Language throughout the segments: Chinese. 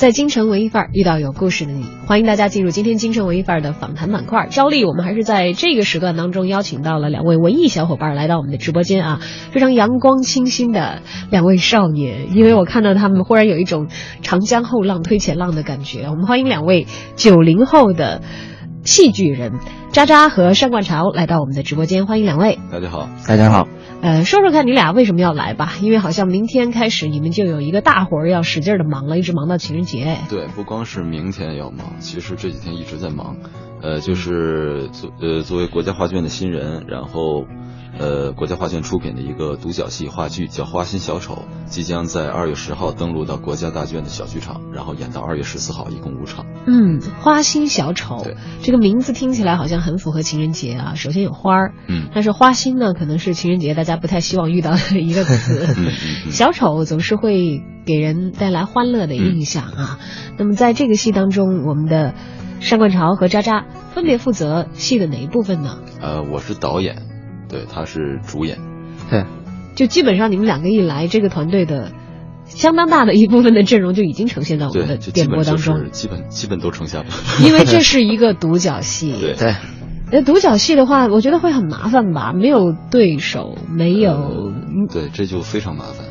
在京城文艺范儿遇到有故事的你，欢迎大家进入今天京城文艺范儿的访谈板块。照例，我们还是在这个时段当中邀请到了两位文艺小伙伴来到我们的直播间啊，非常阳光清新的两位少年。因为我看到他们忽然有一种长江后浪推前浪的感觉。我们欢迎两位九零后的戏剧人渣渣和单冠潮来到我们的直播间，欢迎两位。大家好，大家好。呃，说说看你俩为什么要来吧？因为好像明天开始你们就有一个大活儿要使劲的忙了，一直忙到情人节。对，不光是明天要忙，其实这几天一直在忙。呃，就是作呃作为国家画卷的新人，然后呃国家画卷出品的一个独角戏话剧叫《花心小丑》，即将在二月十号登陆到国家大剧院的小剧场，然后演到二月十四号，一共五场。嗯，花心小丑这个名字听起来好像很符合情人节啊。首先有花儿，嗯但是花心呢，可能是情人节大家不太希望遇到的一个词。嗯嗯嗯 小丑总是会给人带来欢乐的印象啊。那么在这个戏当中，我们的单冠潮和渣渣分别负责戏的哪一部分呢？呃，我是导演，对，他是主演。对，就基本上你们两个一来，这个团队的相当大的一部分的阵容就已经呈现在我们的电波本就当中是，基本基本都呈现了。因为这是一个独角戏。对对，那独角戏的话，我觉得会很麻烦吧？没有对手，没有，嗯对，这就非常麻烦，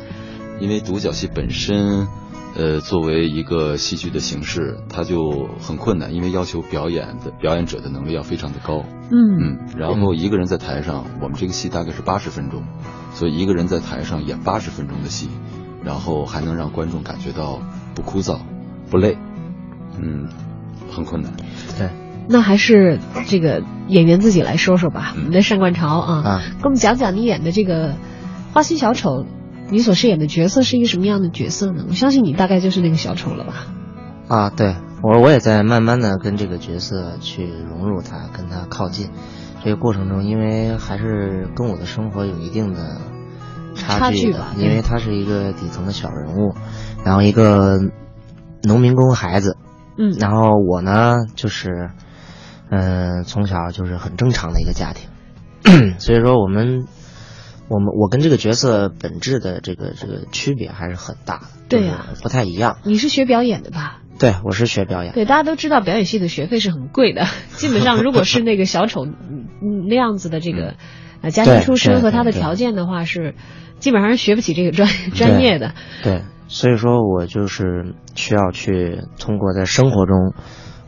因为独角戏本身，呃，作为一个戏剧的形式，它就很困难，因为要求表演的表演者的能力要非常的高。嗯嗯，然后一个人在台上，我们这个戏大概是八十分钟，所以一个人在台上演八十分钟的戏，然后还能让观众感觉到不枯燥、不累，嗯，很困难。对，那还是这个演员自己来说说吧。嗯我们的单冠潮啊，啊跟我们讲讲你演的这个花心小丑，你所饰演的角色是一个什么样的角色呢？我相信你大概就是那个小丑了吧？啊，对我我也在慢慢的跟这个角色去融入他，跟他靠近。这个过程中，因为还是跟我的生活有一定的差差距的，距吧因为他是一个底层的小人物，然后一个农民工孩子，嗯，然后我呢就是，嗯、从小就是很正常的一个家庭，所以说我们，我们我跟这个角色本质的这个这个区别还是很大的，对呀就是不太一样。你是学表演的吧？对，我是学表演，对，大家都知道表演系的学费是很贵的，基本上如果是那个小丑嗯嗯那样子的这个呃家庭出身和他的条件的话，是基本上是学不起这个专专业的。对，所以说我就是需要去通过在生活中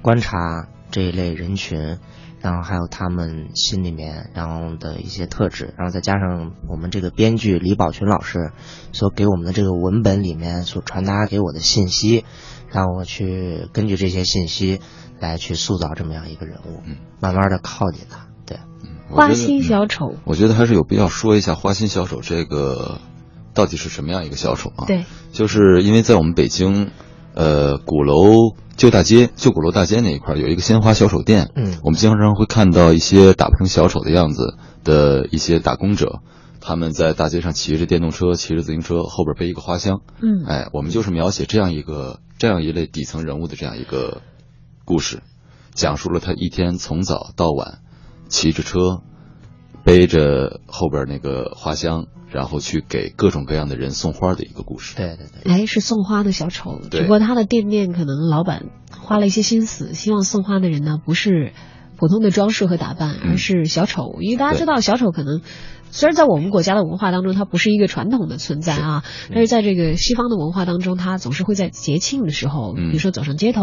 观察这一类人群，然后还有他们心里面然后的一些特质，然后再加上我们这个编剧李宝群老师所给我们的这个文本里面所传达给我的信息，让我去根据这些信息来去塑造这么样一个人物，嗯慢慢的靠近他。对，花心小丑，我觉得还是有必要说一下花心小丑这个到底是什么样一个小丑啊？对，就是因为在我们北京，呃，鼓楼旧大街、旧鼓楼大街那一块儿有一个鲜花小丑店，嗯。我们经常会看到一些打扮成小丑的样子的一些打工者，他们在大街上骑着电动车、骑着自行车，后边背一个花箱，嗯，哎，我们就是描写这样一个这样一类底层人物的这样一个故事，讲述了他一天从早到晚骑着车，背着后边那个花箱，然后去给各种各样的人送花的一个故事。对对对，哎，是送花的小丑，对只不过他的店面可能老板花了一些心思，希望送花的人呢不是普通的装饰和打扮，嗯而是小丑，因为大家知道小丑可能。虽然在我们国家的文化当中，它不是一个传统的存在啊，但是在这个西方的文化当中，它总是会在节庆的时候，嗯。比如说走上街头，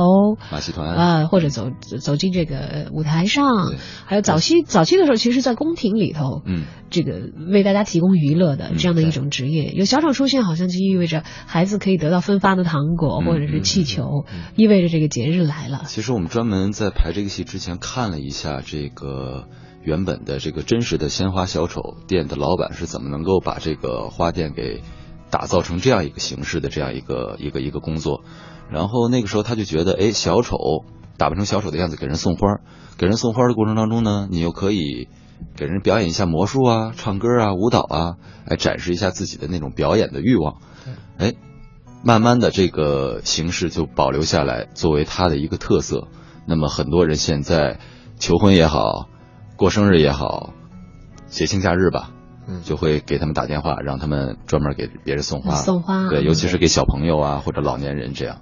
马戏团啊、或者走走进这个舞台上，还有早期早期的时候，其实，在宫廷里头，嗯，这个为大家提供娱乐的嗯这样的一种职业，有小丑出现，好像就意味着孩子可以得到分发的糖果嗯或者是气球，意味着这个节日来了。其实我们专门在排这个戏之前看了一下这个原本的这个真实的鲜花小丑店的老板是怎么能够把这个花店给打造成这样一个形式的这样一个一个一个工作。然后那个时候他就觉得，哎，小丑打扮成小丑的样子给人送花，给人送花的过程当中呢，你又可以给人表演一下魔术啊、唱歌啊、舞蹈啊，来展示一下自己的那种表演的欲望。哎，慢慢的这个形式就保留下来，作为他的一个特色。那么很多人现在求婚也好，过生日也好，节庆假日吧，嗯。就会给他们打电话，让他们专门给别人送花。送花对，尤其是给小朋友啊或者老年人这样。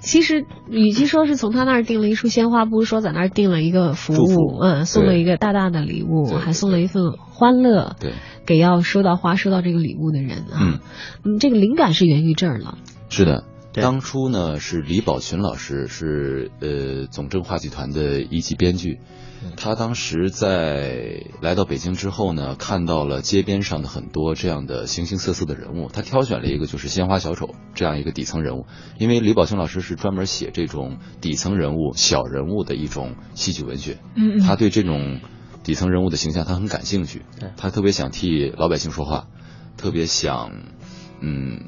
其实，与其说是从他那儿订了一束鲜花，不如说在那儿订了一个服务，嗯，送了一个大大的礼物，还送了一份欢乐，对，给要收到花、收到这个礼物的人啊。嗯。嗯，这个灵感是源于这儿了。是的，当初呢是李宝群老师是呃总政话剧团的一级编剧，他当时在来到北京之后呢，看到了街边上的很多这样的形形色色的人物，他挑选了一个就是鲜花小丑这样一个底层人物，因为李宝清老师是专门写这种底层人物、小人物的一种戏剧文学，嗯嗯。他对这种底层人物的形象他很感兴趣，他特别想替老百姓说话，特别想，嗯，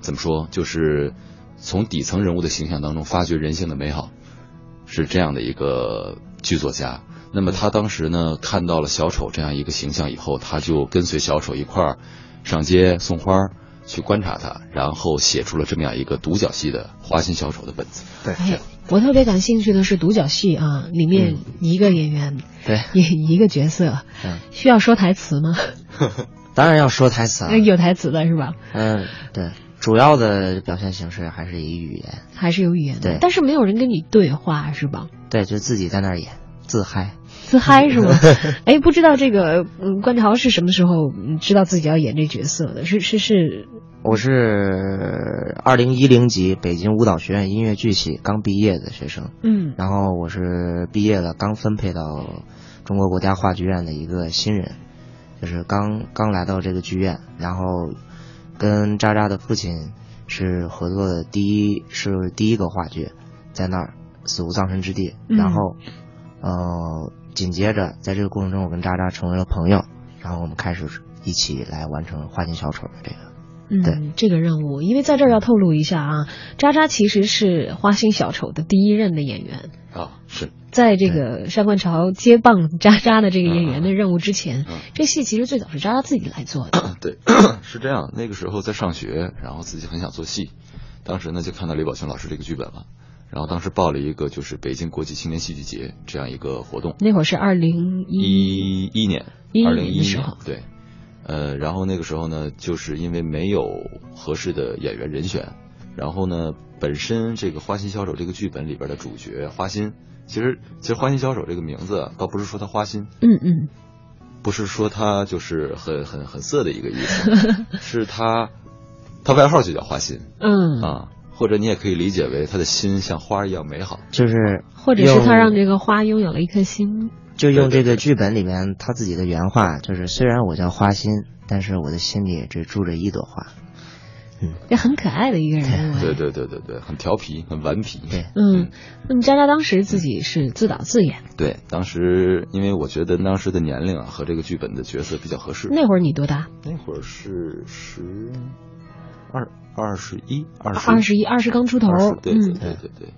怎么说，就是从底层人物的形象当中发掘人性的美好，是这样的一个剧作家。那么他当时呢看到了小丑这样一个形象以后，他就跟随小丑一块儿上街送花儿，去观察他，然后写出了这么样一个独角戏的花心小丑的本子。对哎，我特别感兴趣的是独角戏啊，里面一个演员对，演一个角色，嗯，需要说台词吗？当然要说台词啊。有台词的是吧？嗯，对，主要的表现形式还是以语言，还是有语言的对，但是没有人跟你对话是吧？对，就自己在那儿演，自嗨。自嗨是吗？哎，不知道这个嗯，关潮是什么时候嗯知道自己要演这角色的？是是是，我是二零一零级北京舞蹈学院音乐剧系刚毕业的学生，嗯然后我是毕业了刚分配到中国国家话剧院的一个新人，就是刚刚来到这个剧院，然后跟渣渣的父亲是合作的第一是第一个话剧，在那儿死无葬身之地，嗯。然后呃紧接着在这个过程中我跟渣渣成为了朋友，然后我们开始一起来完成花心小丑的这个。嗯，对。这个任务，因为在这儿要透露一下啊，渣渣其实是花心小丑的第一任的演员，啊，是，在这个上官潮接棒渣渣的这个演员的任务之前，嗯这戏其实最早是渣渣自己来做的。对，是这样。那个时候在上学，然后自己很想做戏，当时呢就看到李宝群老师这个剧本了，然后当时报了一个就是北京国际青年戏剧节这样一个活动，那会儿是二零一一一年，11二零一年的时候对，呃，然后那个时候呢，就是因为没有合适的演员人选，然后呢，本身这个《花心小丑》这个剧本里边的主角花心，其实其实《花心小丑》这个名字啊倒不是说他花心，嗯嗯不是说他就是很很很色的一个意思，是他他外号就叫花心嗯，啊，或者你也可以理解为他的心像花一样美好。就是或者是他让这个花拥有了一颗心。就用这个剧本里面他自己的原话，就是虽然我叫花心，但是我的心里只住着一朵花。也很可爱的一个人物。哎对对对对对，很调皮，很顽皮。对，嗯，那么渣渣当时自己是自导自演，对，当时因为我觉得当时的年龄啊和这个剧本的角色比较合适。那会儿你多大？那会儿是十二二十一二十二十一，二十刚出头。20对对嗯对对对，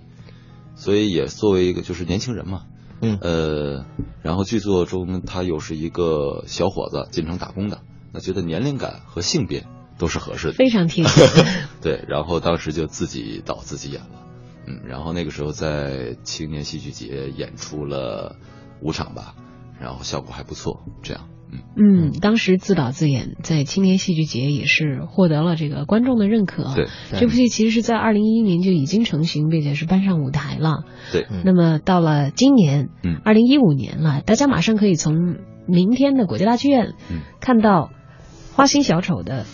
所以也作为一个就是年轻人嘛，嗯呃，然后剧作中他又是一个小伙子进城打工的，那觉得年龄感和性别都是合适的，非常贴切。对，然后当时就自己导自己演了，嗯，然后那个时候在青年戏剧节演出了五场吧，然后效果还不错，这样，嗯，嗯，当时自导自演，在青年戏剧节也是获得了这个观众的认可。对，这部戏其实是在二零一一年就已经成型，并且是搬上舞台了。对，嗯那么到了今年，嗯。二零一五年了，大家马上可以从明天的国家大剧院，嗯。看到《花心小丑》的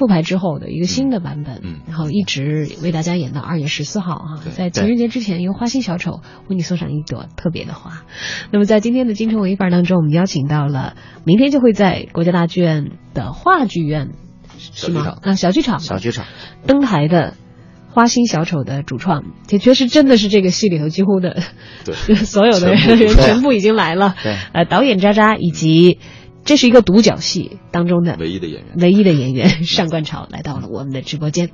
复排之后的一个新的版本，嗯然后一直为大家演到二月十四号啊，在情人节之前，由花心小丑为你送上一朵特别的花。那么在今天的京城文艺范儿当中，我们邀请到了明天就会在国家大剧院的话剧院是吗？啊，小剧场。小剧场，登台的花心小丑的主创，也确实真的是这个戏里头几乎的对。所有的人全部已经来了。对。呃，导演渣渣以及这是一个独角戏当中的唯一的演员。唯一的演员上官潮来到了我们的直播间。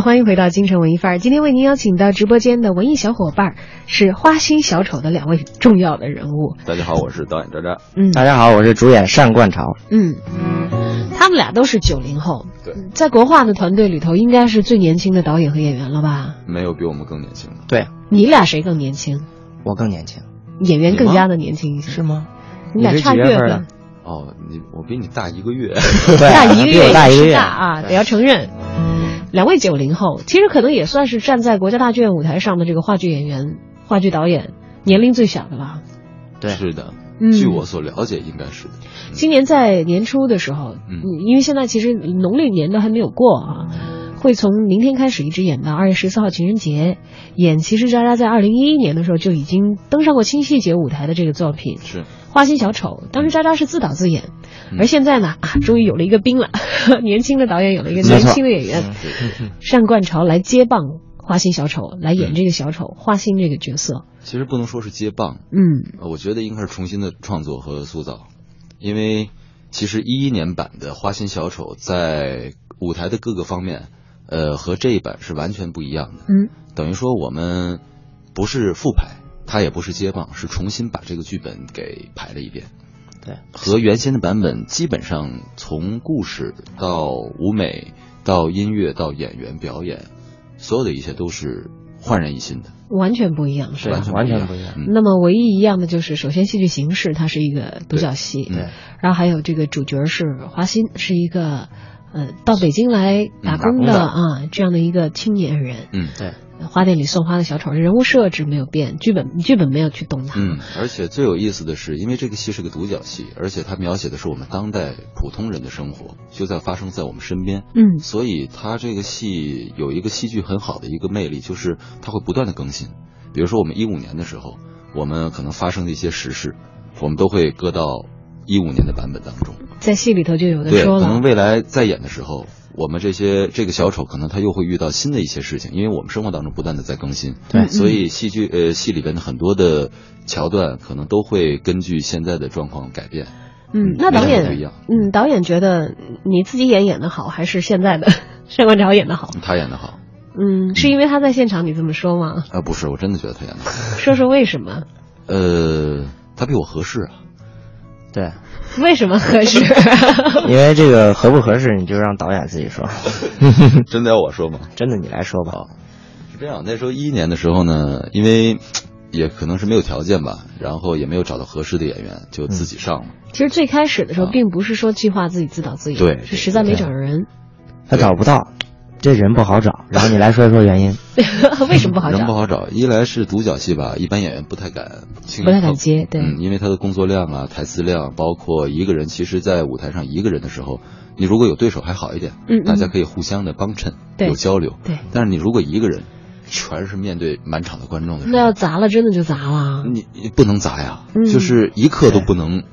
的，欢迎回到京城文艺范儿。今天为您邀请到直播间的文艺小伙伴儿是花心小丑的两位重要的人物。大家好，我是导演渣渣。嗯大家好，我是主演单冠潮。嗯，他们俩都是九零后，对，在国画的团队里头，应该是最年轻的导演和演员了吧？没有比我们更年轻的。对你俩谁更年轻？我更年轻，演员更加的年轻一些，是吗？你俩差月份哦，你我比你大一个月。大一个月大一个也是月大啊，得要承认。两位九零后，其实可能也算是站在国家大剧院舞台上的这个话剧演员、话剧导演年龄最小的了。对是的，嗯据我所了解，应该是的。今年在年初的时候，嗯因为现在其实农历年都还没有过啊，会从明天开始一直演到二月十四号情人节。演其实渣渣在二零一一年的时候就已经登上过清戏节舞台的这个作品是《花心小丑》，当时渣渣是自导自演，嗯。而现在呢啊，终于有了一个兵了，年轻的导演有了一个年轻的演员。单冠潮来接棒花心小丑，来演这个小丑花心这个角色。其实不能说是接棒，嗯。呃我觉得应该是重新的创作和塑造，因为其实一一年版的《花心小丑》在舞台的各个方面，呃，和这一版是完全不一样的。嗯。等于说我们不是复排，他也不是接棒，是重新把这个剧本给排了一遍。对，和原先的版本基本上从故事到舞美到音乐到演员表演，所有的一切都是焕然一新的，完全不一样，是吧？完全不一样。嗯那么唯一一样的就是，首先戏剧形式它是一个独角戏，对嗯然后还有这个主角是华心，是一个呃到北京来打工的、啊这样的一个青年人。嗯对，花店里送花的小丑，人物设置没有变，剧本剧本没有去动它。嗯，而且最有意思的是，因为这个戏是个独角戏，而且它描写的是我们当代普通人的生活，就在发生在我们身边。嗯所以它这个戏有一个戏剧很好的一个魅力，就是它会不断的更新。比如说我们一五年的时候，我们可能发生的一些时事，我们都会搁到一五年的版本当中。在戏里头就有的，说了，可能未来再演的时候，我们这些这个小丑可能他又会遇到新的一些事情，因为我们生活当中不断的在更新。对所以戏剧呃戏里边的很多的桥段可能都会根据现在的状况改变。嗯，那导演不一样，嗯，导演觉得你自己演演的好，还是现在的 单冠潮演的好？他演的好嗯，是因为他在现场你这么说吗？啊、不是，我真的觉得他演的好。说说为什么？呃，他比我合适啊。对，为什么合适？因为这个合不合适，你就让导演自己说。真的要我说吗？真的，你来说吧。是这样，那时候一一年的时候呢，因为也可能是没有条件吧，然后也没有找到合适的演员，就自己上了。其实最开始的时候，啊并不是说计划自己自导自演，对是实在没找着人。他找不到，这人不好找。然后你来说一说原因。为什么不好找？人不好找，一来是独角戏吧，一般演员不太敢不太敢接对嗯，因为他的工作量啊、台词量，包括一个人，其实，在舞台上一个人的时候，你如果有对手还好一点，嗯嗯大家可以互相的帮衬，对有交流，对但是你如果一个人，全是面对满场的观众的时那要，砸了，真的就砸了。你你不能砸呀，嗯就是一刻都不能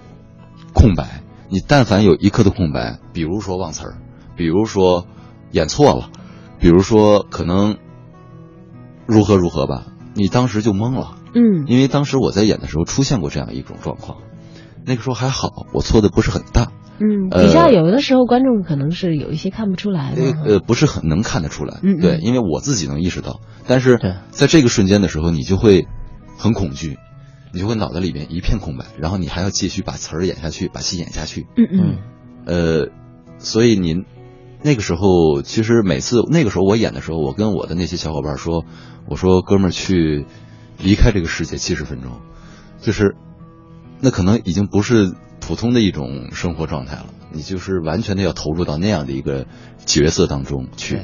空白。你但凡有一刻的空白，比如说忘词儿，比如说演错了，比如说可能如何如何吧，你当时就懵了。嗯。因为当时我在演的时候出现过这样一种状况，那个时候还好，我错的不是很大，嗯，呃底下有的时候观众可能是有一些看不出来的。呃呃不是很能看得出来，嗯嗯。对，因为我自己能意识到，但是在这个瞬间的时候，你就会很恐惧，你就会脑袋里面一片空白，然后你还要继续把词儿演下去，把戏演下去，嗯嗯。呃，所以您那个时候，其实每次那个时候我演的时候，我跟我的那些小伙伴说，我说哥们儿去离开这个世界七十分钟，就是那可能已经不是普通的一种生活状态了，你就是完全的要投入到那样的一个角色当中去。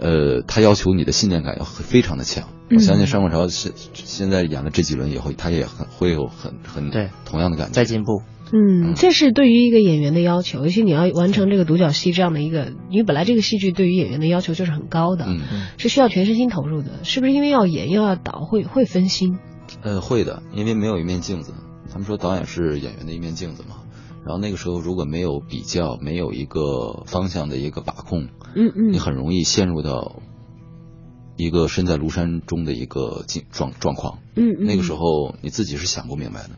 呃，他要求你的信念感要非常的强，嗯我相信上官潮现现在演了这几轮以后，他也很会有很很对同样的感觉，在进步。嗯，这是对于一个演员的要求，尤其你要完成这个独角戏这样的一个，因为本来这个戏剧对于演员的要求就是很高的，嗯。是需要全身心投入的。是不是因为要演又要导，会会分心？呃，会的，因为没有一面镜子。他们说导演是演员的一面镜子嘛。然后那个时候如果没有比较，没有一个方向的一个把控，嗯嗯你很容易陷入到一个身在庐山中的一个境状状况。嗯嗯，那个时候你自己是想不明白的，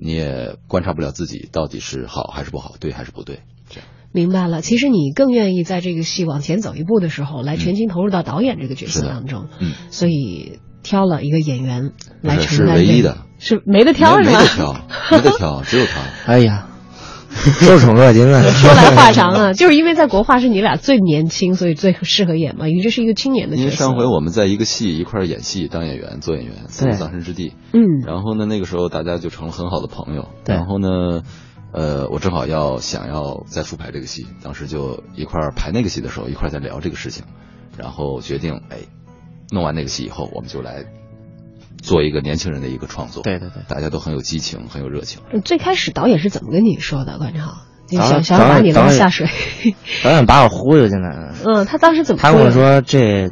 你也观察不了自己到底是好还是不好，对还是不对。这样明白了。其实你更愿意在这个戏往前走一步的时候，来全心投入到导演这个角色当中，嗯，所以挑了一个演员来承担这个是唯一的，是没得挑没是吧？没得挑，没得挑，只有他。哎呀，受宠若惊啊！说来话长啊，就是因为在国画是你俩最年轻，所以最适合演嘛，因为这是一个青年的因为角色。上回我们在一个戏一块儿演戏，当演员做演员，《死无葬身之地》。嗯然后呢，那个时候大家就成了很好的朋友。对然后呢，呃，我正好要想要再复排这个戏，当时就一块儿排那个戏的时候，一块儿在聊这个事情，然后决定，哎，弄完那个戏以后，我们就来做一个年轻人的一个创作。对对对大家都很有激情，很有热情。最开始导演是怎么跟你说的，关超？那导演小小把你拉下水。导演把我忽悠进来了。嗯，他当时怎么他跟我说这，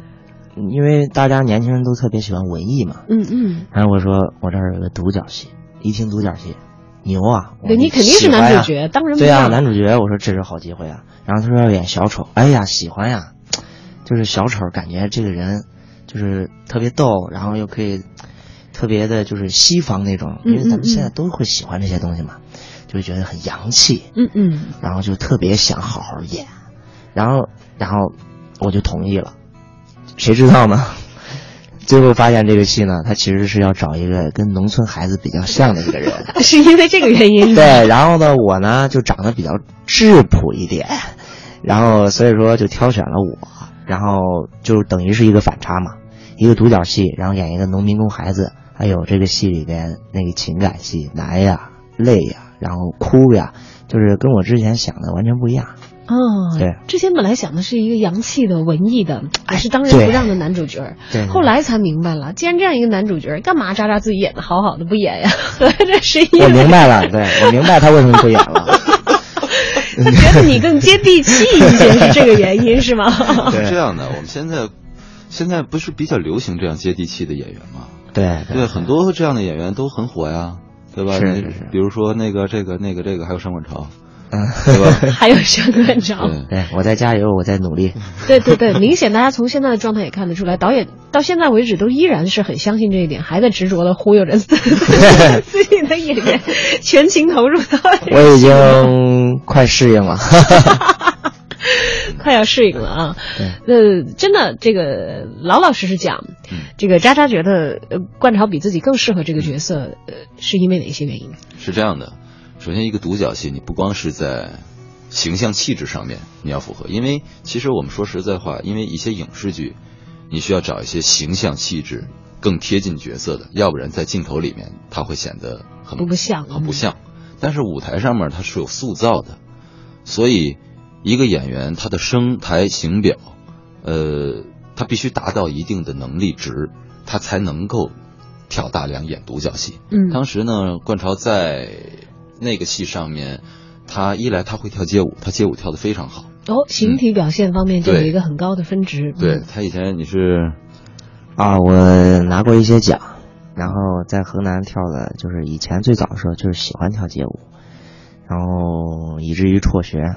因为大家年轻人都特别喜欢文艺嘛，嗯嗯，然后我说我这儿有个独角戏，一听独角戏，牛啊！对你肯定是男主角，当然不对呀、男主角，我说这是好机会啊。然后他说要演小丑，哎呀，喜欢呀，就是小丑，感觉这个人就是特别逗，然后又可以特别的，就是西方那种，因为咱们现在都会喜欢这些东西嘛，就觉得很洋气，嗯嗯，然后就特别想好好演，然后然后我就同意了，谁知道呢？最后发现这个戏呢，他其实是要找一个跟农村孩子比较像的一个人，是因为这个原因。对，然后呢，我呢就长得比较质朴一点，然后所以说就挑选了我，然后就等于是一个反差嘛，一个独角戏，然后演一个农民工孩子，还有这个戏里边那个情感戏，难呀、累呀，然后哭呀，就是跟我之前想的完全不一样。哦，对，之前本来想的是一个洋气的、文艺的，还是当仁不让的男主角，对后来才明白了，既然这样一个男主角，干嘛渣渣自己演的好好的不演呀？这是因我明白了，对我明白他为什么不演了。他 觉得你更接地气一些，是这个原因是吗？是这样的，我们现在现在不是比较流行这样接地气的演员吗？对对，很多这样的演员都很火呀，对吧？是是是比如说那个这个那个这个，还有上官潮，嗯，对吧？还有上官潮，对，对我在加油，我在努力。对对对，明显大家从现在的状态也看得出来，导演到现在为止都依然是很相信这一点，还在执着的忽悠着自 自己的演员，全情投入到我已经快适应了。快要适应了啊。对，呃，真的，这个老老实实讲，嗯这个渣渣觉得呃冠潮比自己更适合这个角色，呃，是因为哪些原因？是这样的。首先，一个独角戏，你不光是在形象气质上面你要符合，因为其实我们说实在话，因为一些影视剧，你需要找一些形象气质更贴近角色的，要不然在镜头里面它会显得很不不像很不像。但是舞台上面它是有塑造的，所以一个演员他的声台形表，呃，他必须达到一定的能力值，他才能够挑大梁演独角戏。嗯当时呢，冠潮在那个戏上面，他一来他会跳街舞，他街舞跳得非常好。哦，形体表现方面就有一个很高的分值。对嗯他以前你是啊，我拿过一些奖，然后在河南跳的，就是以前最早的时候就是喜欢跳街舞，然后以至于辍学，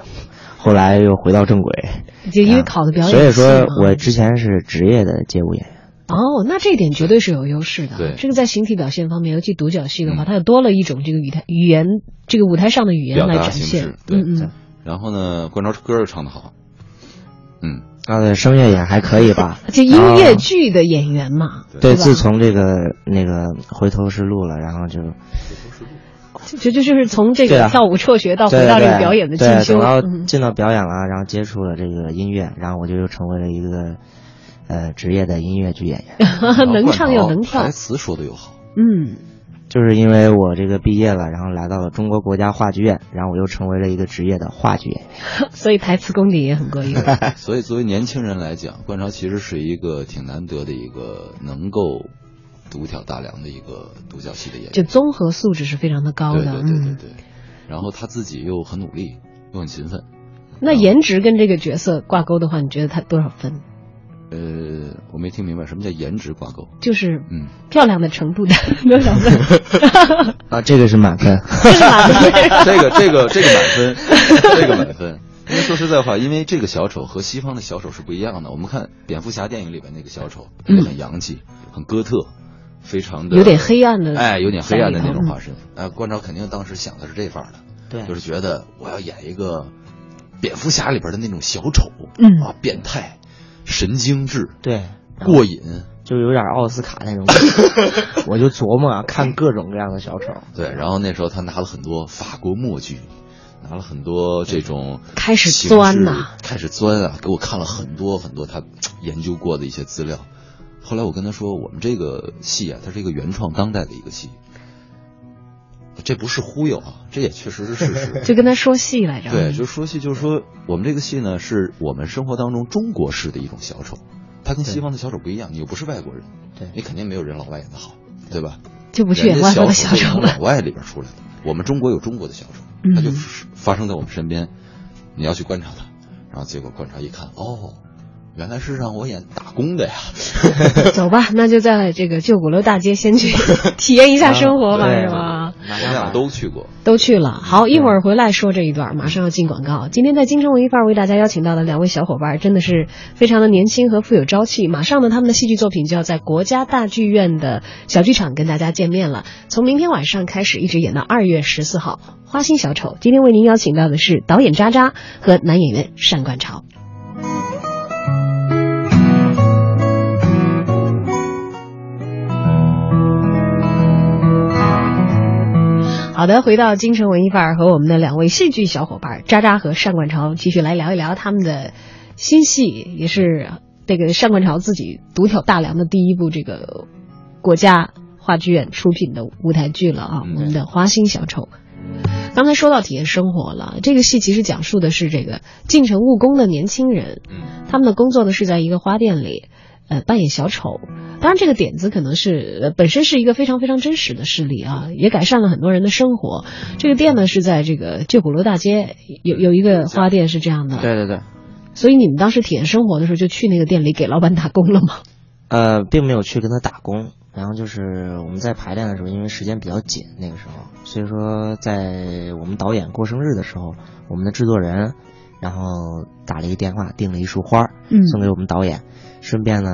后来又回到正轨。就因为考的表演所以说我之前是职业的街舞演员。哦，那这一点绝对是有优势的。对这个在形体表现方面，尤其独角戏的话，嗯它又多了一种这个语台语言，这个舞台上的语言来展现。对嗯嗯，然后呢，关超歌又唱得好，嗯，他的，声乐也还可以吧。就音乐剧的演员嘛，对，吧自从这个那个回头是路了，然后就 就就 就是从这个跳舞辍学到回到这个表演的进修，等到嗯进到表演了，然后接触了这个音乐，然后我就又成为了一个呃职业的音乐剧演员。能唱又能跳台，词说的又好，嗯，就是因为我这个毕业了，然后来到了中国国家话剧院，然后我又成为了一个职业的话剧演员。所以台词功底也很过硬。所以作为年轻人来讲，冠潮其实是一个挺难得的一个能够独挑大梁的一个独角戏的演员。就综合素质是非常的高的，对对对对嗯。然后他自己又很努力，又很勤奋。那颜值跟这个角色挂钩的话，你觉得他多少分？呃，我没听明白什么叫颜值挂钩。就是嗯，漂亮的程度的 多少分？啊，这个是满分。这是满分。这个这个这个满分，这个满分。因为说实在话，因为这个小丑和西方的小丑是不一样的。我们看蝙蝠侠电影里边那个小丑，很洋气，很哥特，非常的有点黑暗的哎，有点黑暗的那种化身。哎，关照肯定当时想的是这范儿的，对就是觉得我要演一个蝙蝠侠里边的那种小丑，嗯啊，变态、神经质、对，过瘾。就有点奥斯卡那种感觉。我就琢磨啊，看各种各样的小丑。对，然后那时候他拿了很多法国默剧，拿了很多这种开始钻式呐开始钻啊，给我看了很多很多他研究过的一些资料。后来我跟他说，我们这个戏啊，它是一个原创当代的一个戏，这不是忽悠啊，这也确实是事实。就跟他说戏来着。对，就说戏，就是说我们这个戏呢，是我们生活当中中国式的一种小丑，他跟西方的小丑不一样，你又不是外国人，对你肯定没有人老外演的好，对吧？就不去演外国的小小丑了。老外里边出来的，我们中国有中国的小丑，嗯它就发生在我们身边，你要去观察它，然后结果观察一看，哦，原来是让我演打工的呀。走吧，那就在这个旧鼓楼大街先去 体验一下生活吧，对是吧？我们俩都去过。都去了。好，一会儿回来说这一段，马上要进广告。今天在京城文艺范儿为大家邀请到的两位小伙伴，真的是非常的年轻和富有朝气。马上呢，他们的戏剧作品就要在国家大剧院的小剧场跟大家见面了。从明天晚上开始，一直演到二月十四号，《花心小丑》。今天为您邀请到的是导演渣渣和男演员单冠潮。好的，回到京城文艺范儿，和我们的两位戏剧小伙伴渣渣和单冠潮继续来聊一聊他们的新戏，也是这个单冠潮自己独挑大梁的第一部这个国家话剧院出品的舞台剧了啊，嗯我们的《花心小丑》。刚才说到体验生活了，这个戏其实讲述的是这个进城务工的年轻人，嗯他们的工作呢是在一个花店里，呃，扮演小丑。当然，这个点子可能是、呃、本身是一个非常非常真实的事例啊，也改善了很多人的生活。这个店呢是在这个旧鼓楼大街有有一个花店是这样的，对对对，所以你们当时体验生活的时候就去那个店里给老板打工了吗？呃，并没有去跟他打工，然后就是我们在排练的时候，因为时间比较紧，那个时候，所以说在我们导演过生日的时候，我们的制作人，然后打了一个电话，订了一束花，嗯送给我们导演，顺便呢，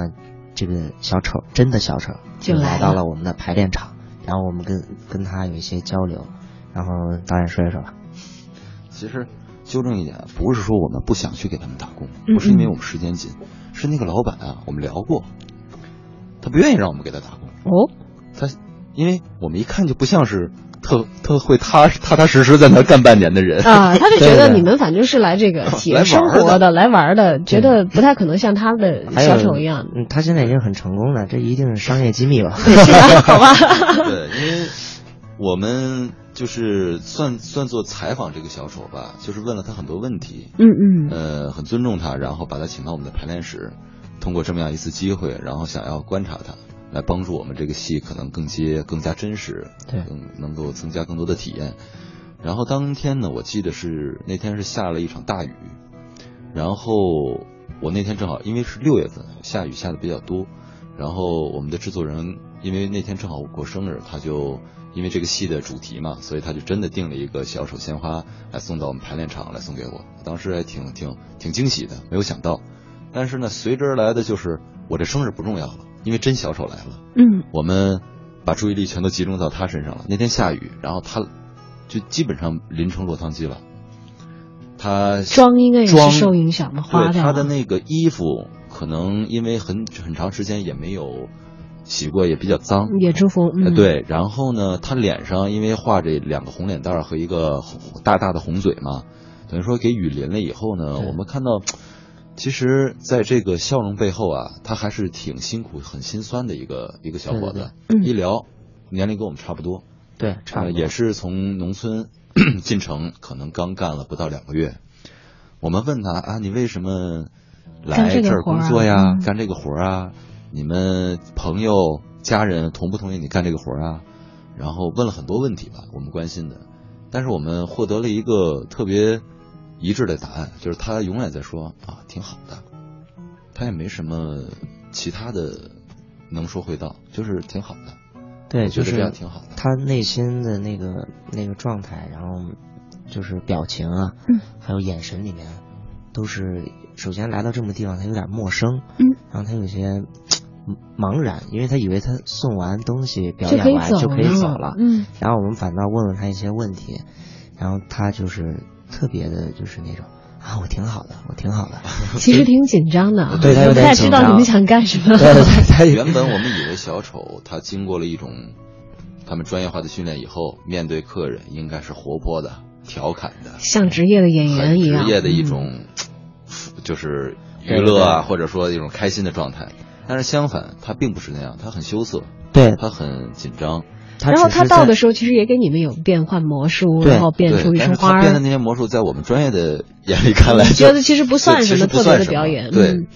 这个小丑真的小丑就来来到了了我们的排练场，然后我们跟跟他有一些交流，然后导演说一说吧。其实纠正一点，不是说我们不想去给他们打工，嗯不是因为我们时间紧，是那个老板啊，我们聊过，他不愿意让我们给他打工。哦，他因为我们一看就不像是特特会踏踏踏实实在那儿干半年的人啊，他就觉得你们反正是来这个 体验生活的，来玩的，觉得不太可能像他的小丑一样。嗯，他现在已经很成功了，这一定是商业机密吧？好吧。对，因为我们就是算算做采访这个小丑吧，就是问了他很多问题，嗯嗯呃，很尊重他，然后把他请到我们的排练室，通过这么样一次机会，然后想要观察他，来帮助我们这个戏可能更接更加真实，对更能够增加更多的体验。然后当天呢，我记得是那天是下了一场大雨，然后我那天正好因为是六月份，下雨下的比较多，然后我们的制作人因为那天正好我过生日，他就因为这个戏的主题嘛，所以他就真的订了一个小丑鲜花来送到我们排练场来送给我，当时还挺挺挺惊喜的，没有想到。但是呢，随之而来的就是我这生日不重要了，因为真小丑来了。嗯我们把注意力全都集中到他身上了。那天下雨，然后他就基本上淋成落汤鸡了。他妆应该也是受影响的花对他的那个衣服，可能因为很很长时间也没有洗过，也比较脏。野猪服，呃嗯，，对，然后呢，他脸上因为画着两个红脸蛋儿和一个大大的红嘴嘛，等于说给雨淋了以后呢，我们看到，其实在这个笑容背后啊，他还是挺辛苦、很心酸的一个一个小伙子。对对嗯一聊，年龄跟我们差不多，对，差不多呃也是从农村 进城，可能刚干了不到两个月。我们问他啊，你为什么来这儿工作呀？嗯干这个活儿啊？你们朋友、家人同不同意你干这个活儿啊？然后问了很多问题吧，我们关心的，但是我们获得了一个特别一致的答案，就是他永远在说啊，挺好的，他也没什么其他的能说会道，就是挺好的。对，就是这样挺好的。他内心的那个那个状态，然后就是表情啊，嗯。还有眼神里面，都是首先来到这么地方，他有点陌生，嗯，然后他有些嘖茫然，因为他以为他送完东西表演完就可以走了，嗯，然后我们反倒问问他一些问题，然后他就是特别的，就是那种啊，我挺好的，我挺好的，其实挺紧张的啊，对他有不太知道你们想干什么。他原本我们以为小丑他经过了一种他们专业化的训练以后，面对客人应该是活泼的、调侃的，像职业的演员一样，职业的一嗯种，就是娱乐啊，或者说一种开心的状态。但是相反，他并不是那样，他很羞涩，对，他很紧张。他然后他到的时候，其实也给你们有变换魔术，然后变出，一束花变的。那些魔术，在我们专业的 眼里看来觉得其实不算什么特别的表演，对嗯，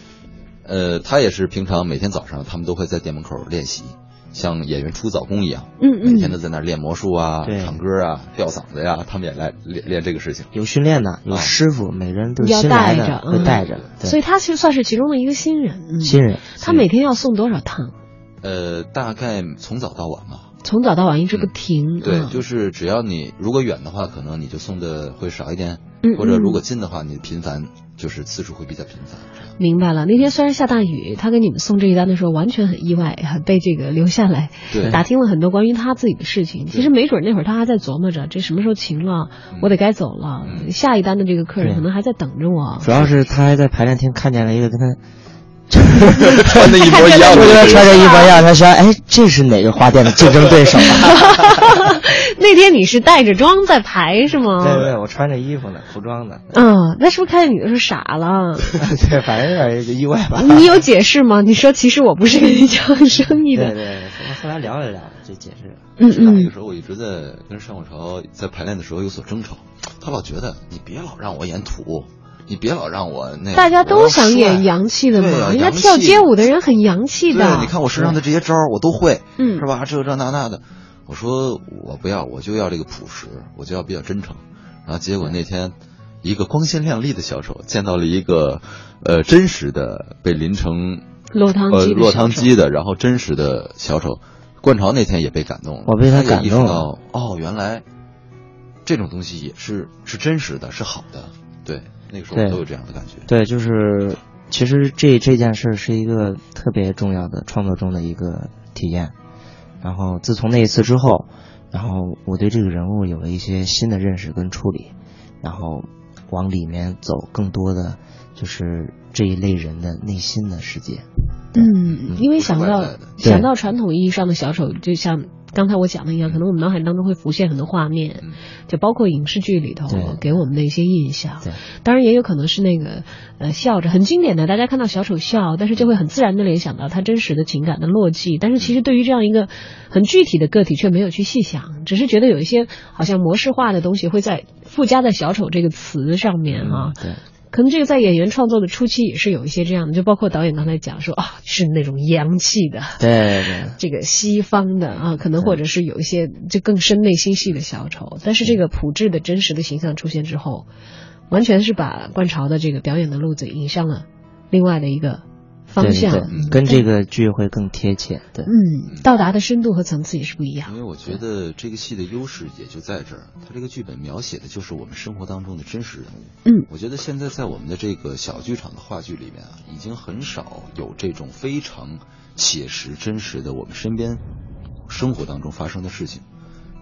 呃，他也是平常每天早上他们都会在店门口练习，像演员出早功一样，嗯嗯每天都在那儿练魔术啊、唱歌啊、吊嗓子呀，他们也来练练这个事情。有训练的，有啊师傅，每个人都要新来带着的，会嗯带着。对所以他其实算是其中的一个新人。嗯新人，他每天要送多少趟？呃，大概从早到晚吧。从早到晚一直不停。对，嗯就是只要你如果远的话，可能你就送的会少一点，嗯或者如嗯果近的话，你频繁就是次数会比较频繁。明白了。那天虽然下大雨，他给你们送这一单的时候完全很意外，还被这个留下来打听了很多关于他自己的事情。其实没准那会儿他还在琢磨着，这什么时候晴了，我得该走了。嗯下一单的这个客人可能还在等着我。主要是他还在排练厅看见了一个跟他穿的一模一样我觉得穿着一模一样，他说：“哎，这是哪个花店的竞争对手啊 那天你是带着妆在排是？”吗？对对，我穿着衣服呢，服装呢。嗯，那是不是看见你的时候傻了？对，反正有点意外吧。你有解释吗？你说其实我不是跟你讲生意的。对对，后来聊了聊，就解释了。嗯是那嗯个时候我一直在跟单广潮在排练的时候有所争吵，他老觉得你别老让我演土，你别老让我那。大家都想演洋。气的嘛，对啊人家跳街舞的人很洋气的。对，你看我身上的这些招儿我都会，嗯是吧？这这那那的，我说我不要，我就要这个朴实，我就要比较真诚。然后结果那天，一个光鲜亮丽的小丑见到了一个，呃，真实的被淋成落汤鸡落汤小鸡的，然后真实的小丑。冠潮那天也被感动了，我被他感动了到哦，原来这种东西也是是真实的，是好的。对，那个时候都有这样的感觉。对，就是其实这这件事是一个特别重要的创作中的一个体验。然后自从那一次之后，然后我对这个人物有了一些新的认识跟处理，然后往里面走更多的就是这一类人的内心的世界。嗯，因为想到想到传统意义上的小丑，就像刚才我讲的一样，可能我们脑海当中会浮现很多画面，嗯。就包括影视剧里头给我们的一些印象。当然也有可能是那个呃笑着很经典的，大家看到小丑笑，但是就会很自然的联想到他真实的情感的落寂。但是其实对于这样一个很具体的个体，却没有去细想，只是觉得有一些好像模式化的东西会在附加在小丑这个词上面啊、对，可能这个在演员创作的初期也是有一些这样的，就包括导演刚才讲说啊，是那种洋气的，对对。这个西方的啊，可能或者是有一些就更深内心戏的小丑，但是这个朴质的真实的形象出现之后，完全是把观潮的这个表演的路子引向了另外的一个方向，对对对嗯跟这个剧会更贴切。对，嗯，到达的深度和层次也是不一样因。为我觉得这个戏的优势也就在这儿，它这个剧本描写的就是我们生活当中的真实人物。嗯，我觉得现在在我们的这个小剧场的话剧里面啊，已经很少有这种非常写实、真实的我们身边生活当中发生的事情。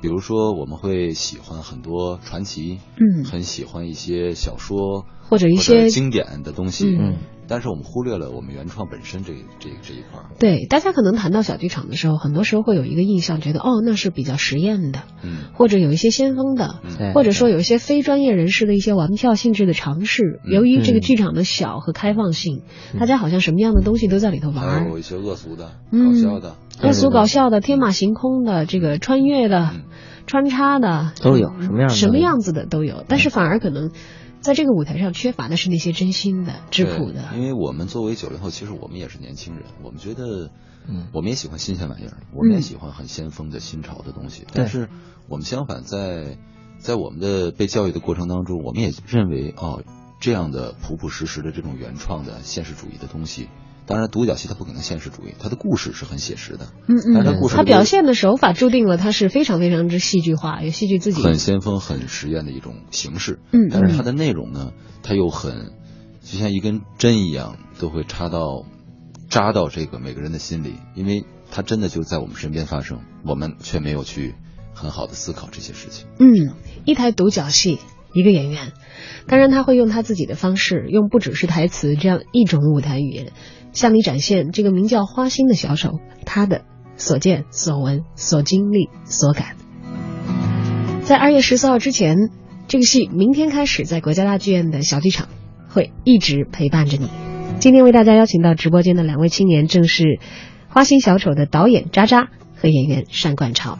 比如说，我们会喜欢很多传奇，嗯很喜欢一些小说或者一些经典的东西，嗯但是我们忽略了我们原创本身这这这一块儿。对，大家可能谈到小剧场的时候，很多时候会有一个印象，觉得哦，那是比较实验的，嗯。或者有一些先锋的，嗯。或者说有一些非专业人士的一些玩票性质的尝试。嗯。由于这个嗯剧场的小和开放性，大家好像什么样的东西都在里头玩。儿还有。一些恶俗的、嗯。搞笑的，恶俗搞笑的、天马行空的、这个穿越的、嗯。穿插的都有什么样的什么样子的都有，但是反而可能在这个舞台上缺乏的是那些真心的、质朴的。因为我们作为九零后，其实我们也是年轻人，我们觉得，嗯我们也喜欢新鲜玩意儿，我们也嗯喜欢很先锋的新潮的东西。但是我们相反在，在我们的被教育的过程当中，我们也认为哦，这样的朴朴实实的这种原创的现实主义的东西。当然，独角戏它不可能现实主义，它的故事是很写实的，嗯但是它故事它表现的手法注定了它是非常非常之戏剧化，有戏剧自己很先锋、很实验的一种形式。嗯但是它的内容呢，它又很就像一根针一样，都会插到扎到这个每个人的心里，因为它真的就在我们身边发生，我们却没有去很好的思考这些事情。嗯，一台独角戏，一个演员，当然他会用他自己的方式，用不只是台词这样一种舞台语言，向你展现这个名叫花心的小丑他的所见所闻所经历所感。在二月十四号之前，这个戏明天开始在国家大剧院的小剧场会一直陪伴着你。今天为大家邀请到直播间的两位青年，正是《花心小丑》的导演渣渣和演员单冠超。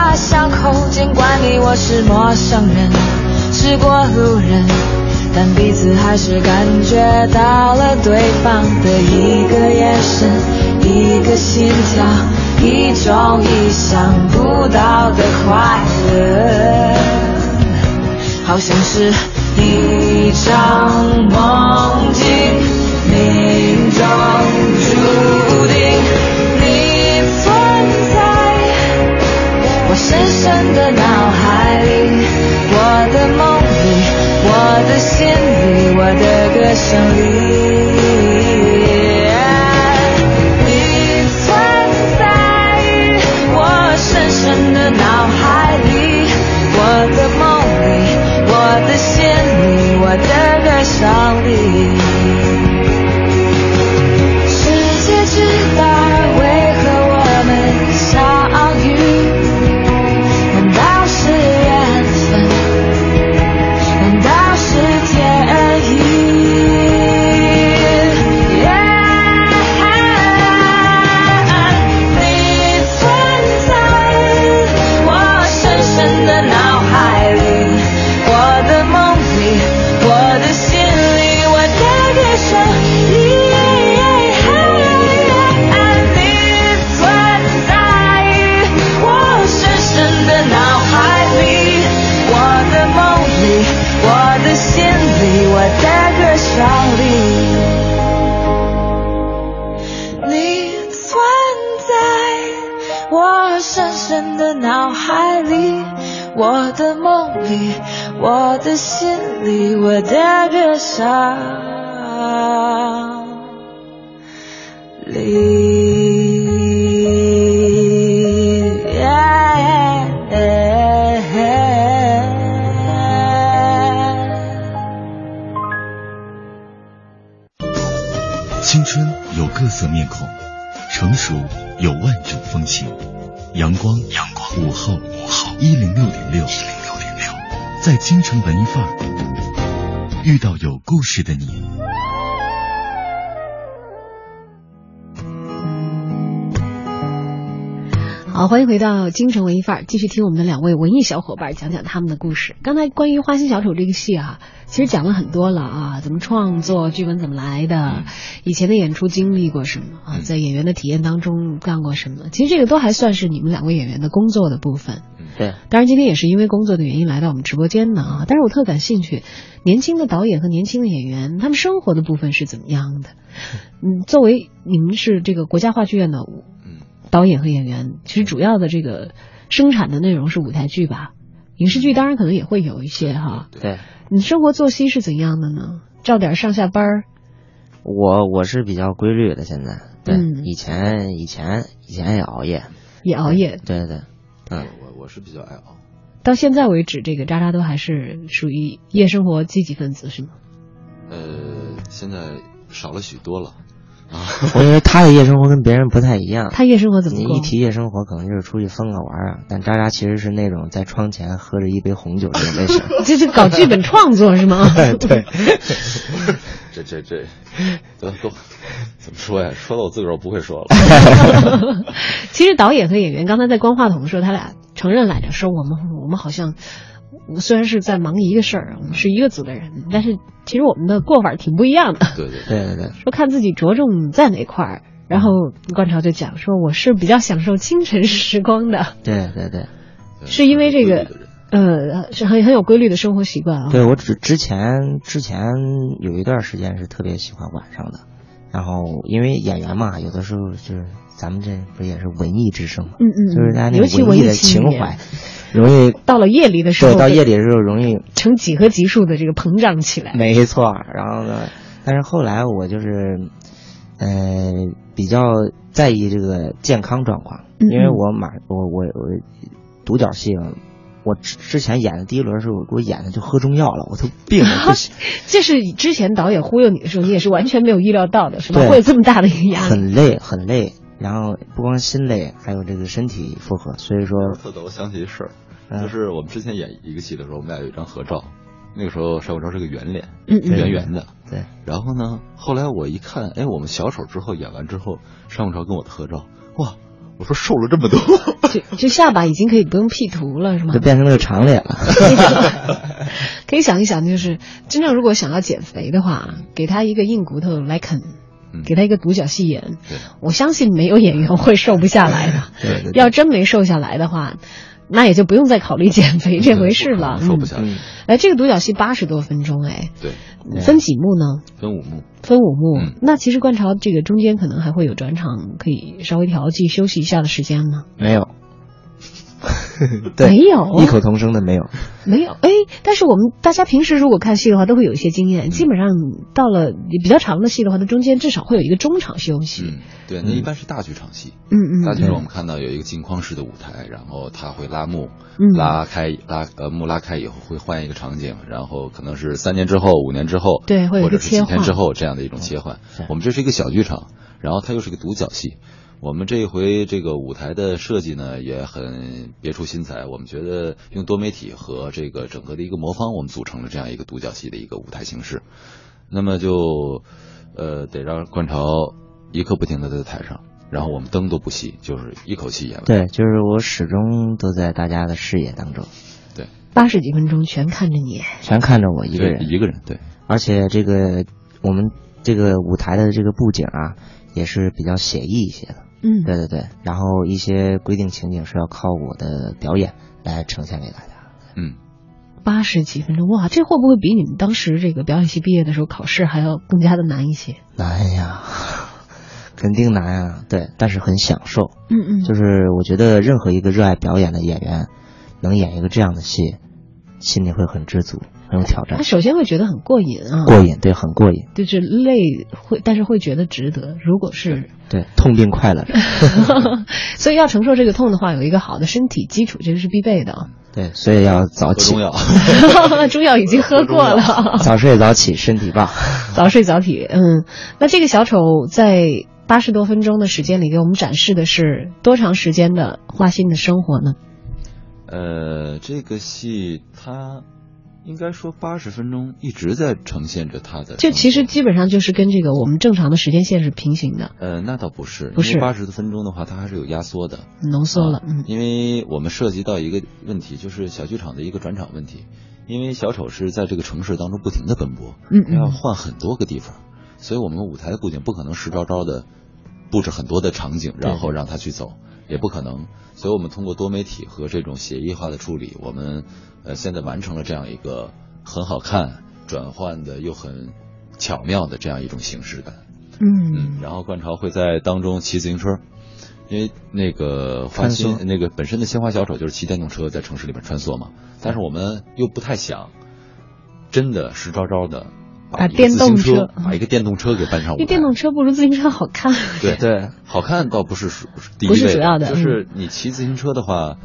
巷口，尽管你我是陌生人，是过路人，但彼此还是感觉到了对方的一个眼神，一个心跳，一种意想不到的快乐，好像是一场青春有各色面孔，成熟有万种风情。阳光，阳光，午后，午后，一零六点六，一零六点六，在京城文艺范儿遇到有故事的你。好，欢迎回到京城文艺范儿，继续听我们的两位文艺小伙伴讲讲他们的故事。刚才关于《花心小丑》这个戏啊，其实讲了很多了啊，怎么创作，剧本怎么来的，以前的演出经历过什么啊，在演员的体验当中干过什么，其实这个都还算是你们两位演员的工作的部分。对，当然今天也是因为工作的原因来到我们直播间的啊，但是我特感兴趣，年轻的导演和年轻的演员，他们生活的部分是怎么样的？嗯，作为你们是这个国家话剧院的导演和演员，其实主要的这个生产的内容是舞台剧吧？影视剧当然可能也会有一些哈。对，你生活作息是怎样的呢？照点上下班儿？我我是比较规律的，现在对，嗯以前以前以前也熬夜，也熬夜。对对，嗯，我我是比较爱熬。到现在为止，这个渣渣都还是属于夜生活积极分子是吗？呃，现在少了许多了。我觉得他的夜生活跟别人不太一样。他夜生活怎么过你一提夜生活，可能就是出去疯个玩儿啊。但渣渣其实是那种在窗前喝着一杯红酒这种类型。这是搞剧本创作是吗？对。这这这，都都怎么说呀？说的我自个儿不会说了。其实导演和演员刚才在关话筒的时候，他俩承认来着，说我们我们好像虽然是在忙一个事儿，我们是一个组的人，但是其实我们的过法挺不一样的。对对对对对，说看自己着重在哪块儿。然后关潮就讲说，我是比较享受清晨时光的。对对对，是因为这个呃是很很有规律的生活习惯啊。对我之之前之前有一段时间是特别喜欢晚上的，然后因为演员嘛，有的时候就是咱们这不也是文艺之声嘛，嗯嗯，就是大家那尤其个文艺的情怀，容易到了夜里的时候，对到夜里的时候容易成几何级数的这个膨胀起来。没错，然后呢，但是后来我就是，呃，比较在意这个健康状况，嗯因为我马我我我独角戏啊，我之之前演的第一轮的时候，给我演的就喝中药了，我都病了这 是之前导演忽悠你的时候，你也是完全没有意料到的，是吧？会有这么大的一个压力。很累很累，然后不光心累，还有这个身体负荷，所以说特逗，我想起一事儿，嗯就是我们之前演一个戏的时候，我们俩有一张合照，那个时候邵国超是个圆脸，圆圆的。对，然后呢，后来我一看，哎，我们小丑之后演完之后，邵国超跟我的合照，哇，我说瘦了这么多。就就下巴已经可以不用 P 图了，是吗就？变成了个长脸了。可以想一想，就是真正如果想要减肥的话，给他一个硬骨头来啃，嗯给他一个独角戏演，对我相信没有演员会瘦不下来的。对对对要真没瘦下来的话，那也就不用再考虑减肥这回事了。嗯瘦不下来。嗯，哎，这个独角戏八十多分钟，哎，对，分几幕呢？分五幕。分五幕。嗯那其实观潮这个中间可能还会有转场，可以稍微调剂休息一下的时间吗？没有，对，没有异口同声的没有。没有，哎，但是我们大家平时如果看戏的话，都会有一些经验。基本上到了比较长的戏的话，它中间至少会有一个中场休息。嗯，对，那一般是大剧场戏。嗯嗯大剧场嗯我们看到有一个镜框式的舞台，然后它会拉幕，嗯拉开拉呃幕拉开以后会换一个场景，然后可能是三年之后、五年之后，对会有一个或者是几天之后这样的一种切换是。我们这是一个小剧场，然后它又是个独角戏。我们这一回这个舞台的设计呢也很别出心裁，我们觉得用多媒体和这个整个的一个魔方，我们组成了这样一个独角戏的一个舞台形式。那么就呃得让观潮一刻不停的在台上，然后我们灯都不熄，就是一口气演完。对，就是我始终都在大家的视野当中，对八十几分钟全看着你。全看着我一个人，一个人，对，而且这个我们这个舞台的这个布景啊，也是比较写意一些的。嗯，对对对，然后一些规定情景是要靠我的表演来呈现给大家。嗯，八十几分钟，哇，这会不会比你们当时这个表演系毕业的时候考试还要更加的难一些？难呀，肯定难啊。对，但是很享受。嗯嗯，就是我觉得任何一个热爱表演的演员，能演一个这样的戏，心里会很知足，很有挑战他，首先会觉得很过瘾啊，过瘾，对，很过瘾，就是累会，但是会觉得值得。如果是对，痛并快乐着，所以要承受这个痛的话，有一个好的身体基础，这个是必备的啊。对，所以要早起喝中，药，中药已经喝过了，早睡早起，身体棒。早睡早起。嗯，那这个小丑在八十多分钟的时间里，给我们展示的是多长时间的花心的生活呢？呃，这个戏它应该说八十分钟一直在呈现着他的生活。这其实基本上就是跟这个我们正常的时间线是平行的，呃，那倒不是，不是八十分钟的话，它还是有压缩的。浓缩了。啊嗯因为我们涉及到一个问题，就是小剧场的一个转场问题。因为小丑是在这个城市当中不停的奔波，嗯嗯要嗯换很多个地方，所以我们舞台的布景不可能实招招的布置很多的场景，然后让他去走，也不可能。所以我们通过多媒体和这种协议化的处理，我们呃现在完成了这样一个很好看、转换的又很巧妙的这样一种形式感。嗯，嗯然后冠潮会在当中骑自行车，因为那个花穿心那个本身的鲜花小丑就是骑电动车在城市里面穿梭嘛，但是我们又不太想真的实招招的把一个电动车车把一个电动车给搬上舞台，因为电动车不如自行车好看。对对，好看倒不是属第一不是位主要的就是你骑自行车的话，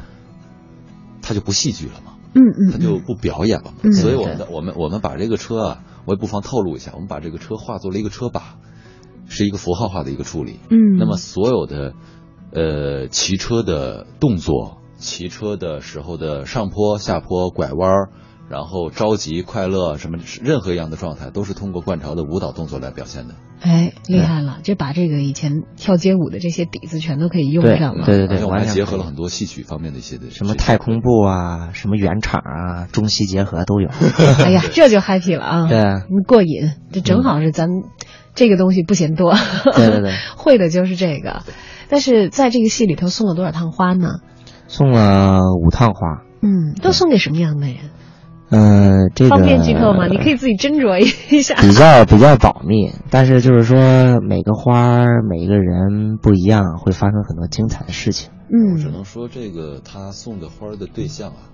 它就不戏剧了嘛。嗯嗯，它就不表演了嘛。嗯所以我们的我们我们把这个车啊，我也不妨透露一下，我们把这个车化作了一个车把，是一个符号化的一个处理。嗯那么所有的呃骑车的动作，骑车的时候的上坡、下坡、拐弯儿。然后着急、快乐，什么任何一样的状态，都是通过惯潮的舞蹈动作来表现的。哎，厉害了，这把这个以前跳街舞的这些底子全都可以用上了。对对对，而且我们还结合了很多戏曲方面的一些的什么太空步啊，什么圆场啊，中西结合都有。哎呀，这就 happy 了啊！对过瘾，这正好是咱这个东西不嫌多。对对对，会的就是这个。但是在这个戏里头送了多少趟花呢？送了五趟花。嗯，都送给什么样的人？嗯，这个方便剧透吗？你可以自己斟酌一下。比较比较保密，但是就是说每个花每个人不一样，会发生很多精彩的事情。我只嗯，能说这个他送的花的对象啊，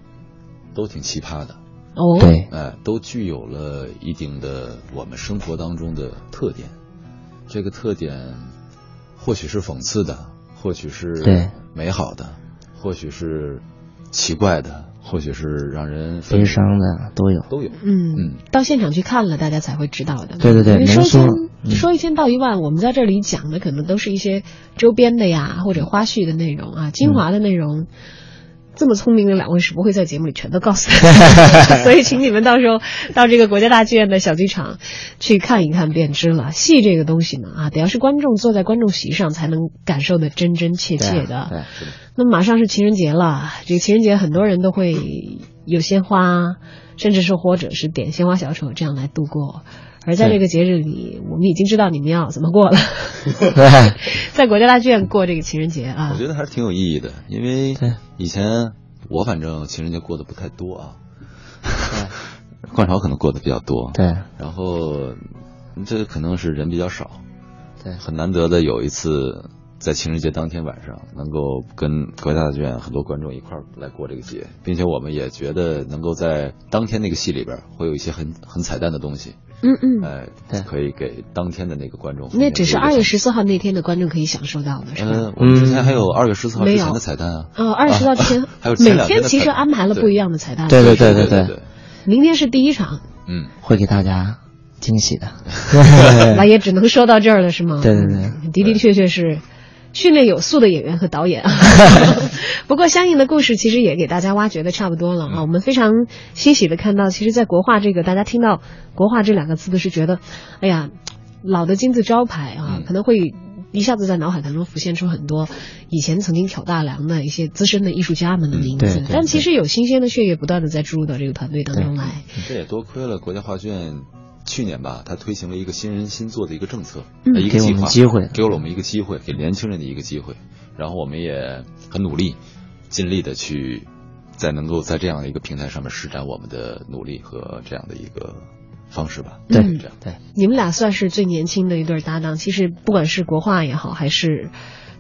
都挺奇葩的，哦，对，哎，都具有了一定的我们生活当中的特点。这个特点或许是讽刺的，或许是对美好的，或许是奇怪的，或许是让人悲伤的都有。都有。嗯嗯，到现场去看了，大家才会知道的。对对对说一千嗯说一千道一万，我们在这里讲的可能都是一些周边的呀，或者花絮的内容啊，精华的内容。这么聪明的两位是不会在节目里全都告诉大家，所以请你们到时候到这个国家大剧院的小剧场去看一看便知了。戏这个东西呢，啊，得要是观众坐在观众席上才能感受的真真切切的，那么马上是情人节了，这个情人节很多人都会有鲜花，甚至是或者是点鲜花小丑这样来度过。而在这个节日里，我们已经知道你们要怎么过了，对 在国家大剧院过这个情人节啊。我。觉得还是挺有意义的，因为以前我反正情人节过得不太多啊，冠潮可能过得比较多，对，然后这个可能是人比较少，对。很难得的有一次在情人节当天晚上能够跟国家大剧院很多观众一块儿来过这个节，并且我们也觉得能够在当天那个戏里边会有一些很很彩蛋的东西，嗯嗯，哎、对可以给当天的那个观众。那只是二月十四。号那天的观众可以享受到的，是吧？嗯，我们之前还有二月十四号之前的彩蛋啊。哦，二十四号之前，还有前每天其实安排了不一样的彩蛋。对对对对对对，明天是第一场，嗯，会给大家惊喜的。那也只能说到这儿了，是吗？对对对嗯的的确确是训练有素的演员和导演啊。不过相应的故事其实也给大家挖掘的差不多了啊。我们非常欣喜的看到，其实，在国画这个大家听到“国画”这两个字的是觉得，哎呀，老的金字招牌啊，嗯可能会。一下子在脑海当中浮现出很多以前曾经挑大梁的一些资深的艺术家们的名字，但其实有新鲜的血液不断的在注入到这个团队当中来。这也多亏了国家画剧院去年吧，他推行了一个新人新做的一个政策，一个给我计划，们机会给了我们一个机会，给年轻人的一个机会。然后我们也很努力，尽力的去在能够在这样的一个平台上面施展我们的努力和这样的一个方式吧。对这样。对，你们俩算是最年轻的一对搭档。其实不管是国画也好，还是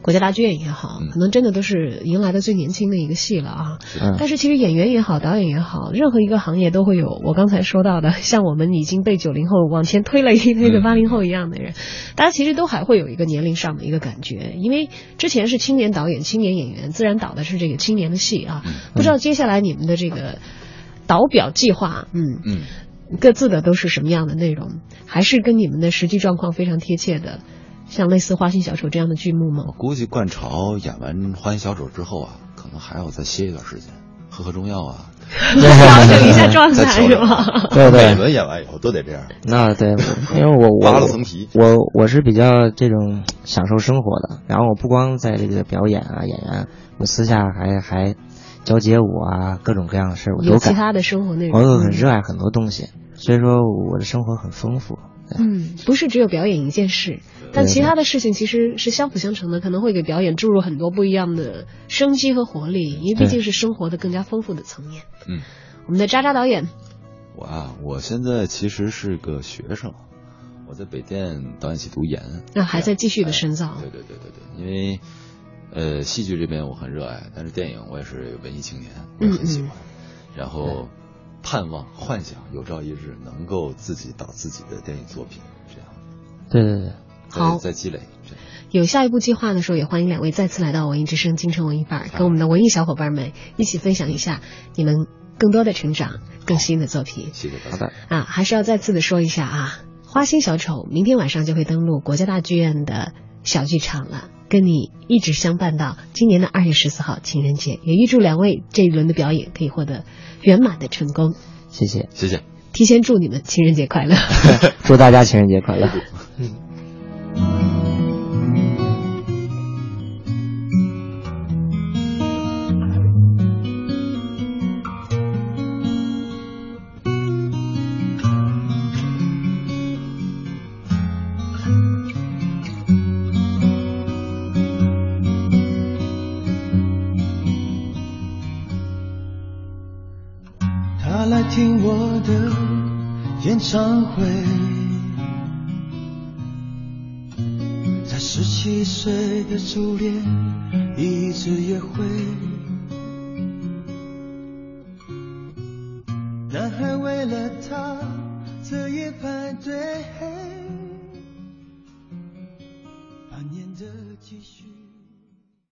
国家大剧院也好，嗯。可能真的都是迎来的最年轻的一个戏了啊。嗯。但是其实演员也好，导演也好，任何一个行业都会有我刚才说到的，像我们已经被九零后往前推了一推的嗯。八零后一样的人，大家其实都还会有一个年龄上的一个感觉，因为之前是青年导演、青年演员，自然导的是这个青年的戏啊。嗯。不知道接下来你们的这个导表计划，嗯嗯，各自的都是什么样的内容，还是跟你们的实际状况非常贴切的，像类似《花心小丑》这样的剧目吗我？估计冠潮演完《花心小丑》之后啊，可能还要再歇一段时间，喝喝中药啊，调整一下状态是吧？对对每轮演完以后都得这样。那 对，因为我我扒了层皮我我是比较这种享受生活的，然后我不光在这个表演啊演员，我私下还还教街舞啊，各种各样的事儿我都干。有其他的生活内容。我又很热爱很多东西，所以说我的生活很丰富。对嗯，不是只有表演一件事，但其他的事情其实是相辅相成的，可能会给表演注入很多不一样的生机和活力，因为毕竟是生活的更加丰富的层面。嗯，我们的渣渣导演，我啊，我现在其实是个学生，我在北电导演系读研，那还在继续的深造。哎对对对对对，因为呃，戏剧这边我很热爱，但是电影我也是文艺青年，我也很喜欢，然后盼望、幻想有朝一日能够自己导自己的电影作品，这样对对对，好在在积累。有下一步计划的时候，也欢迎两位再次来到文艺之声京城文艺范儿，跟我们的文艺小伙伴们一起分享一下你们更多的成长、更新的作品。谢谢大家。啊，还是要再次的说一下啊，《花心小丑》明天晚上就会登陆国家大剧院的小剧场了，跟你一直相伴到今年的二月十四号情人节。也预祝两位这一轮的表演可以获得圆满的成功，谢谢，谢谢。提前祝你们情人节快乐。祝大家情人节快乐。演初恋一次也会，